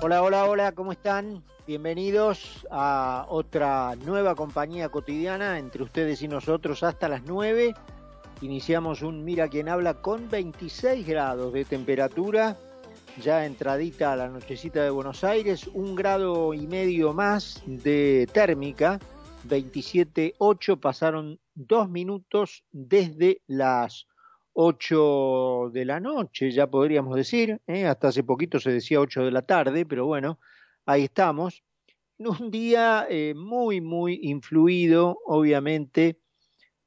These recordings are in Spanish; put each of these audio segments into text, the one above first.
Hola, hola, hola, ¿cómo están? Bienvenidos a otra nueva compañía cotidiana entre ustedes y nosotros hasta las 9. Iniciamos un Mira quién habla con 26 grados de temperatura, ya entradita a la nochecita de Buenos Aires, un grado y medio más de térmica, 27.8, pasaron dos minutos desde las 8 de la noche, ya podríamos decir, ¿eh? hasta hace poquito se decía 8 de la tarde, pero bueno, ahí estamos. Un día eh, muy, muy influido, obviamente,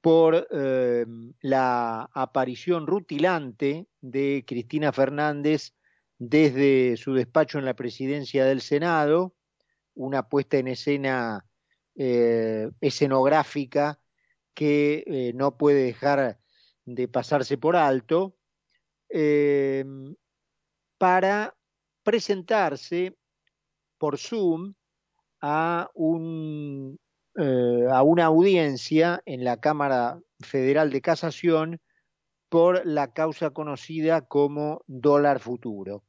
por eh, la aparición rutilante de Cristina Fernández desde su despacho en la presidencia del Senado, una puesta en escena escenográfica que no puede dejar de pasarse por alto eh, para presentarse por Zoom a, un, eh, a una audiencia en la Cámara Federal de Casación por la causa conocida como dólar futuro.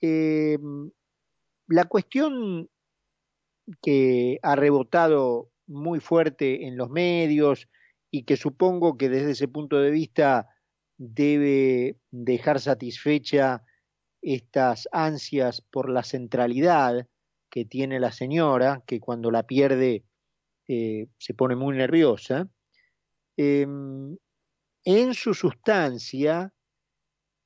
Eh, la cuestión que ha rebotado muy fuerte en los medios y que supongo que desde ese punto de vista debe dejar satisfecha estas ansias por la centralidad que tiene la señora, que cuando la pierde eh, se pone muy nerviosa, em, en su sustancia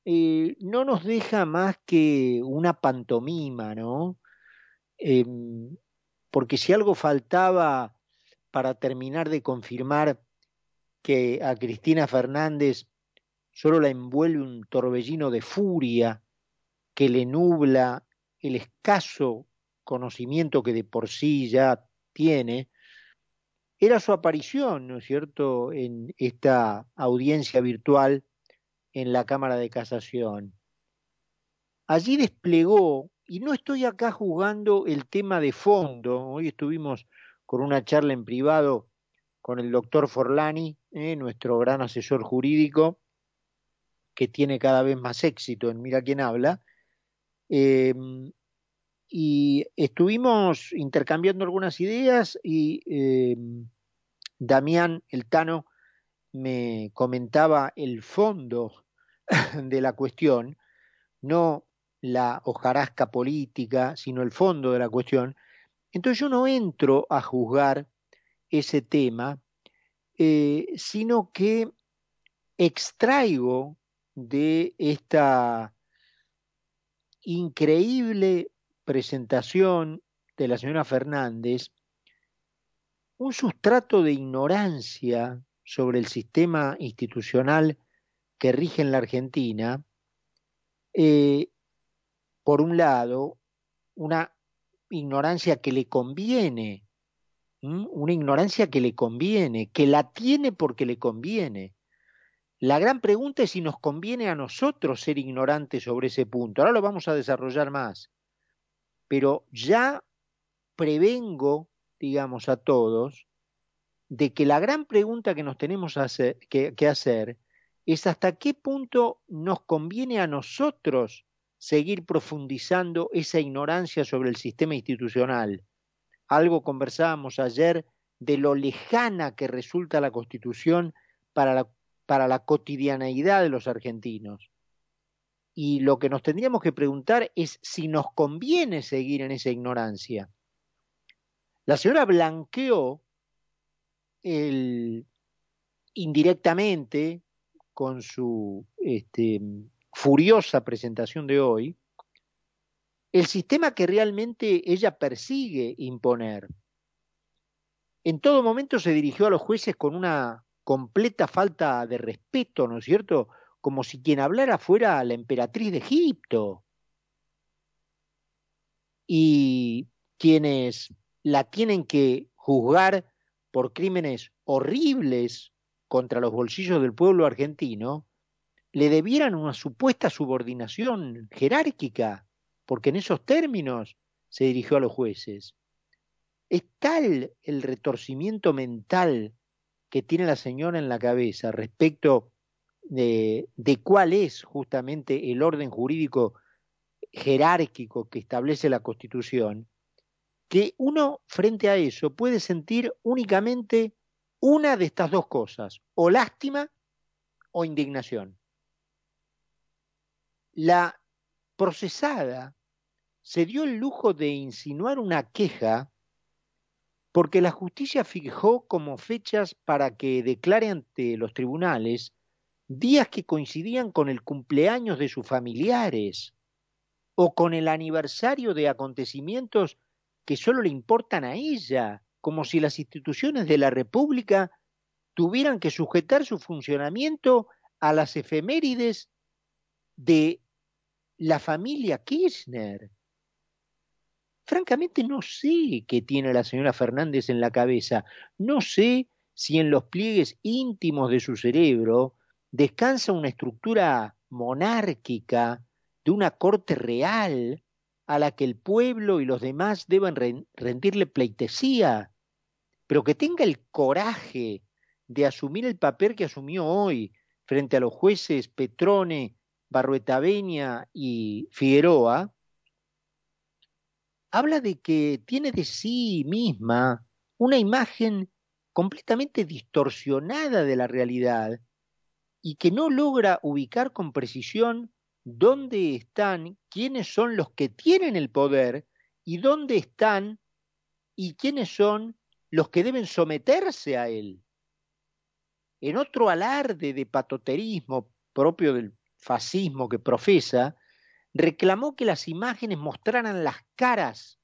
eh, no nos deja más que una pantomima, ¿no? Em, porque si algo faltaba para terminar de confirmar que a Cristina Fernández solo la envuelve un torbellino de furia que le nubla el escaso conocimiento que de por sí ya tiene, era su aparición, ¿no es cierto?, en esta audiencia virtual en la Cámara de Casación. Allí desplegó, y no estoy acá jugando el tema de fondo, hoy estuvimos con una charla en privado con el doctor Forlani, eh, nuestro gran asesor jurídico, que tiene cada vez más éxito en Mira quién habla. Em, y estuvimos intercambiando algunas ideas y em, Damián El Tano me comentaba el fondo de la cuestión, no la hojarasca política, sino el fondo de la cuestión. Entonces yo no entro a juzgar ese tema, eh, sino que extraigo de esta increíble presentación de la señora Fernández un sustrato de ignorancia sobre el sistema institucional que rige en la Argentina, eh, por un lado, una ignorancia que le conviene una ignorancia que le conviene, que la tiene porque le conviene. La gran pregunta es si nos conviene a nosotros ser ignorantes sobre ese punto. Ahora lo vamos a desarrollar más. Pero ya prevengo, digamos, a todos, de que la gran pregunta que nos tenemos que, hacer es hasta qué punto nos conviene a nosotros seguir profundizando esa ignorancia sobre el sistema institucional algo conversábamos ayer de lo lejana que resulta la Constitución para la, para la cotidianeidad de los argentinos. Y lo que nos tendríamos que preguntar es si nos conviene seguir en esa ignorancia. La señora blanqueó el, indirectamente con su este, furiosa presentación de hoy, el sistema que realmente ella persigue imponer. En todo momento se dirigió a los jueces con una completa falta de respeto, ¿no es cierto? Como si quien hablara fuera la emperatriz de Egipto. Y quienes la tienen que juzgar por crímenes horribles contra los bolsillos del pueblo argentino, le debieran una supuesta subordinación jerárquica porque en esos términos se dirigió a los jueces. Es tal el retorcimiento mental que tiene la señora en la cabeza respecto de, cuál es justamente el orden jurídico jerárquico que establece la Constitución, que uno frente a eso puede sentir únicamente una de estas dos cosas, o lástima o indignación. La procesada se dio el lujo de insinuar una queja porque la justicia fijó como fechas para que declare ante los tribunales días que coincidían con el cumpleaños de sus familiares o con el aniversario de acontecimientos que solo le importan a ella, como si las instituciones de la República tuvieran que sujetar su funcionamiento a las efemérides de la familia Kirchner. Francamente no sé qué tiene la señora Fernández en la cabeza. No sé si en los pliegues íntimos de su cerebro descansa una estructura monárquica de una corte real a la que el pueblo y los demás deben rendirle pleitesía, pero que tenga el coraje de asumir el papel que asumió hoy frente a los jueces Petrone, Barruetaveña y Figueroa, habla de que tiene de sí misma una imagen completamente distorsionada de la realidad y que no logra ubicar con precisión dónde están, quiénes son los que tienen el poder y dónde están y quiénes son los que deben someterse a él. En otro alarde de patoterismo propio del fascismo que profesa, reclamó que las imágenes mostraran las caras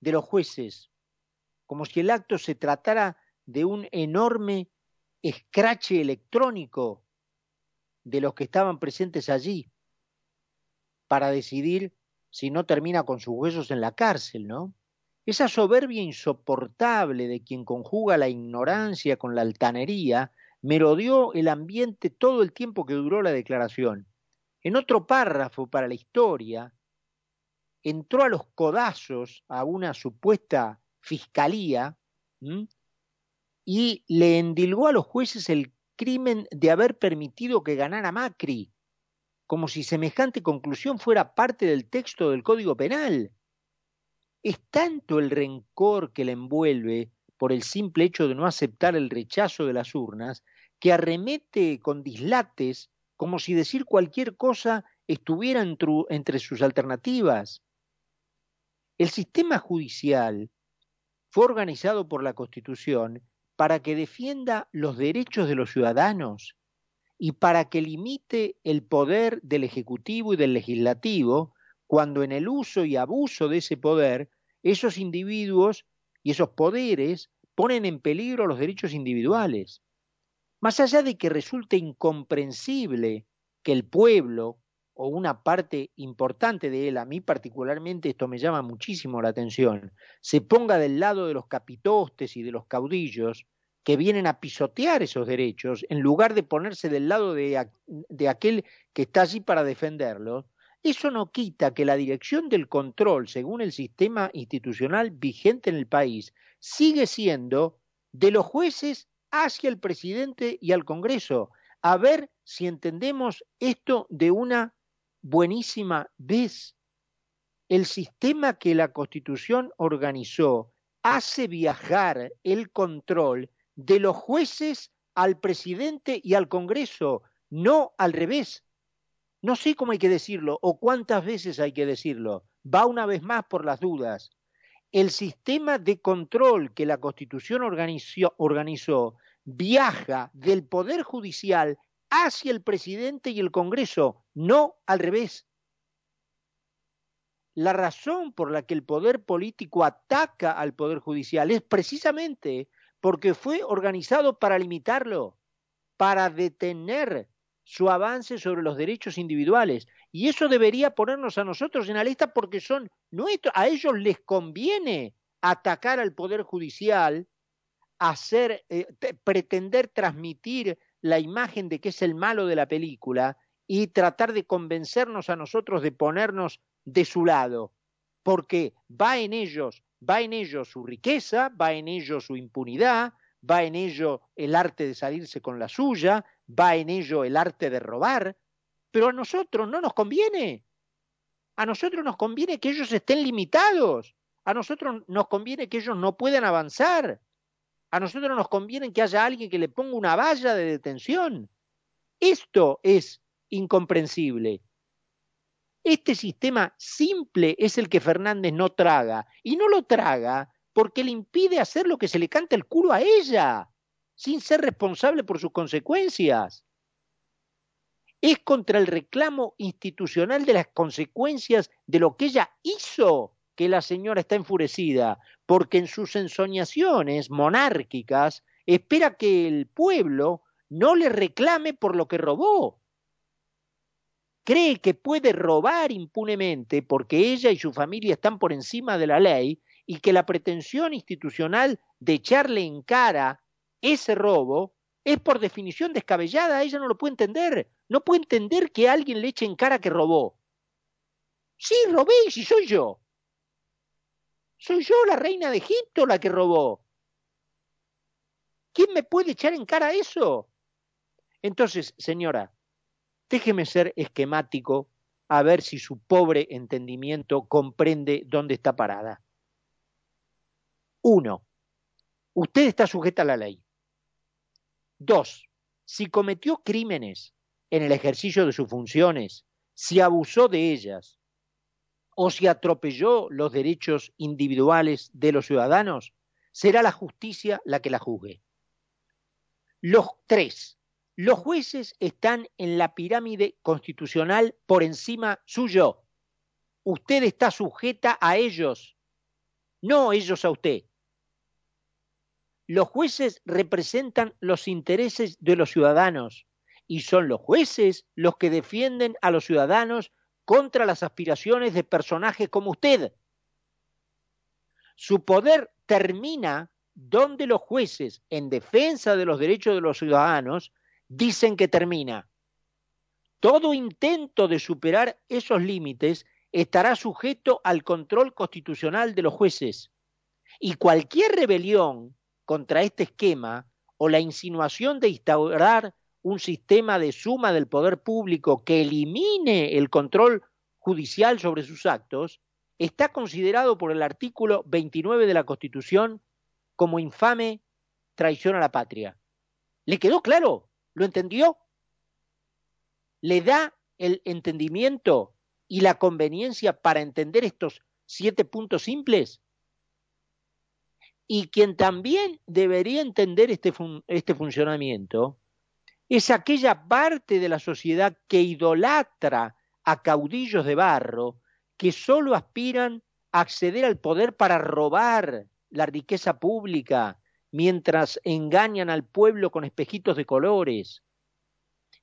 de los jueces, como si el acto se tratara de un enorme escrache electrónico de los que estaban presentes allí para decidir si no termina con sus huesos en la cárcel, ¿no? Esa soberbia insoportable de quien conjuga la ignorancia con la altanería merodeó el ambiente todo el tiempo que duró la declaración. En otro párrafo para la historia, entró a los codazos a una supuesta fiscalía y le endilgó a los jueces el crimen de haber permitido que ganara Macri, como si semejante conclusión fuera parte del texto del Código Penal. Es tanto el rencor que le envuelve por el simple hecho de no aceptar el rechazo de las urnas, que arremete con dislates como si decir cualquier cosa estuviera entre sus alternativas. El sistema judicial fue organizado por la Constitución para que defienda los derechos de los ciudadanos y para que limite el poder del Ejecutivo y del Legislativo cuando en el uso y abuso de ese poder esos individuos y esos poderes ponen en peligro los derechos individuales. Más allá de que resulte incomprensible que el pueblo o una parte importante de él, a mí particularmente esto me llama muchísimo la atención, se ponga del lado de los capitostes y de los caudillos, que vienen a pisotear esos derechos en lugar de ponerse del lado de, de aquel que está allí para defenderlos, eso no quita que la dirección del control, según el sistema institucional vigente en el país, sigue siendo de los jueces hacia el presidente y al Congreso. A ver si entendemos esto de una buenísima vez. El sistema que la Constitución organizó hace viajar el control de los jueces al presidente y al Congreso, no al revés. No sé cómo hay que decirlo o cuántas veces hay que decirlo. Va una vez más por las dudas. El sistema de control que la Constitución organizó, viaja del Poder Judicial hacia el presidente y el Congreso, no al revés. La razón por la que el poder político ataca al poder judicial es precisamente porque fue organizado para limitarlo, para detener su avance sobre los derechos individuales. Y eso debería ponernos a nosotros en la lista porque son nuestros, a ellos les conviene atacar al Poder Judicial, hacer, eh, pretender transmitir la imagen de que es el malo de la película y tratar de convencernos a nosotros de ponernos de su lado, porque va en ellos va en ello su riqueza, va en ello su impunidad, va en ello el arte de salirse con la suya, va en ello el arte de robar, pero a nosotros no nos conviene. A nosotros nos conviene que ellos estén limitados. A nosotros nos conviene que ellos no puedan avanzar. A nosotros nos conviene que haya alguien que le ponga una valla de detención. Esto es incomprensible. Este sistema simple es el que Fernández no traga. Y no lo traga porque le impide hacer lo que se le canta el culo a ella, sin ser responsable por sus consecuencias. Es contra el reclamo institucional de las consecuencias de lo que ella hizo que la señora está enfurecida, porque en sus ensoñaciones monárquicas espera que el pueblo no le reclame por lo que robó. Cree que puede robar impunemente porque ella y su familia están por encima de la ley y que la pretensión institucional de echarle en cara ese robo es por definición descabellada, ella no lo puede entender, no puede entender que alguien le eche en cara que robó. Sí, robé, si soy yo. Soy yo la reina de Egipto la que robó. ¿Quién me puede echar en cara eso? Entonces, señora, déjeme ser esquemático a ver si su pobre entendimiento comprende dónde está parada. Uno, usted está sujeta a la ley. Dos, si cometió crímenes en el ejercicio de sus funciones, si abusó de ellas o si atropelló los derechos individuales de los ciudadanos, será la justicia la que la juzgue. Los tres, los jueces están en la pirámide constitucional por encima suyo. Usted está sujeta a ellos, no ellos a usted. Los jueces representan los intereses de los ciudadanos y son los jueces los que defienden a los ciudadanos contra las aspiraciones de personajes como usted. Su poder termina donde los jueces, en defensa de los derechos de los ciudadanos, dicen que termina. Todo intento de superar esos límites estará sujeto al control constitucional de los jueces. Y cualquier rebelión contra este esquema o la insinuación de instaurar un sistema de suma del poder público que elimine el control judicial sobre sus actos, está considerado por el artículo 29 de la Constitución como infame traición a la patria. ¿Le quedó claro? ¿Lo entendió? ¿Le da el entendimiento y la conveniencia para entender estos siete puntos simples? Y quien también debería entender este, este funcionamiento es aquella parte de la sociedad que idolatra a caudillos de barro que solo aspiran a acceder al poder para robar la riqueza pública mientras engañan al pueblo con espejitos de colores.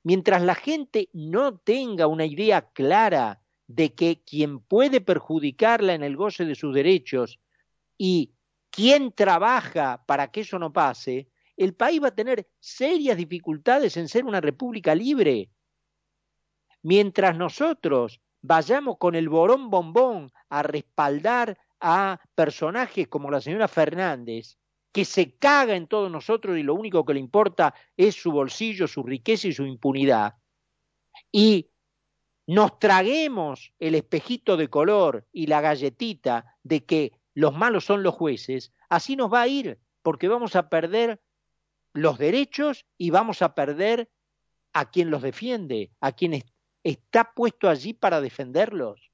Mientras la gente no tenga una idea clara de que quien puede perjudicarla en el goce de sus derechos y quien trabaja para que eso no pase, el país va a tener serias dificultades en ser una república libre. Mientras nosotros vayamos con el borón bombón a respaldar a personajes como la señora Fernández, que se caga en todos nosotros y lo único que le importa es su bolsillo, su riqueza y su impunidad, y nos traguemos el espejito de color y la galletita de que los malos son los jueces, así nos va a ir, porque vamos a perder los derechos y vamos a perder a quien los defiende, a quien está puesto allí para defenderlos.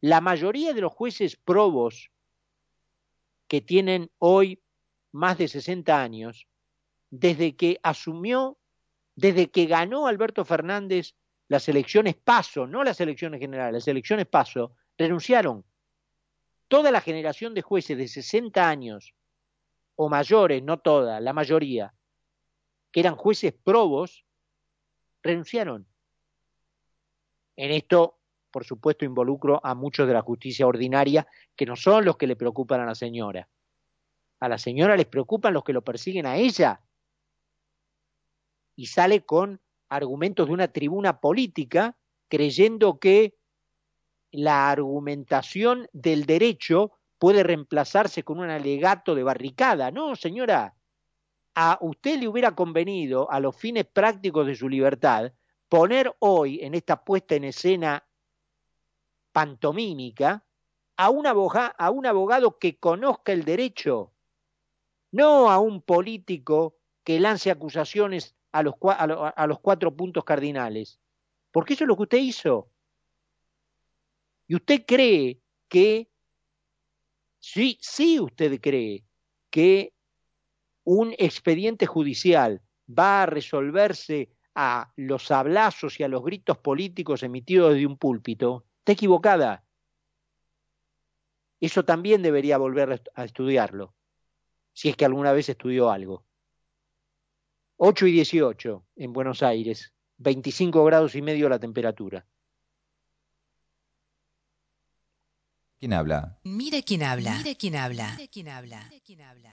La mayoría de los jueces probos que tienen hoy más de 60 años, desde que asumió, desde que ganó Alberto Fernández las elecciones paso, no las elecciones generales, las elecciones paso, renunciaron. Toda la generación de jueces de 60 años o mayores, no toda, la mayoría, que eran jueces probos, renunciaron. En esto, por supuesto, involucro a muchos de la justicia ordinaria, que no son los que le preocupan a la señora. A la señora les preocupan los que lo persiguen a ella. Y sale con argumentos de una tribuna política, creyendo que la argumentación del derecho puede reemplazarse con un alegato de barricada. No, señora, a usted le hubiera convenido, a los fines prácticos de su libertad, poner hoy en esta puesta en escena pantomímica a un, abogado, a un abogado que conozca el derecho, no a un político que lance acusaciones a los, a los cuatro puntos cardinales. Porque eso es lo que usted hizo. Y usted cree que, sí, sí usted cree que un expediente judicial va a resolverse a los hablazos y a los gritos políticos emitidos de un púlpito, está equivocada. Eso también debería volver a estudiarlo, si es que alguna vez estudió algo. 8 y 18 en Buenos Aires, 25 grados y medio la temperatura. ¿Quién habla? Mire quién habla. Mire quién habla. Mire quién habla.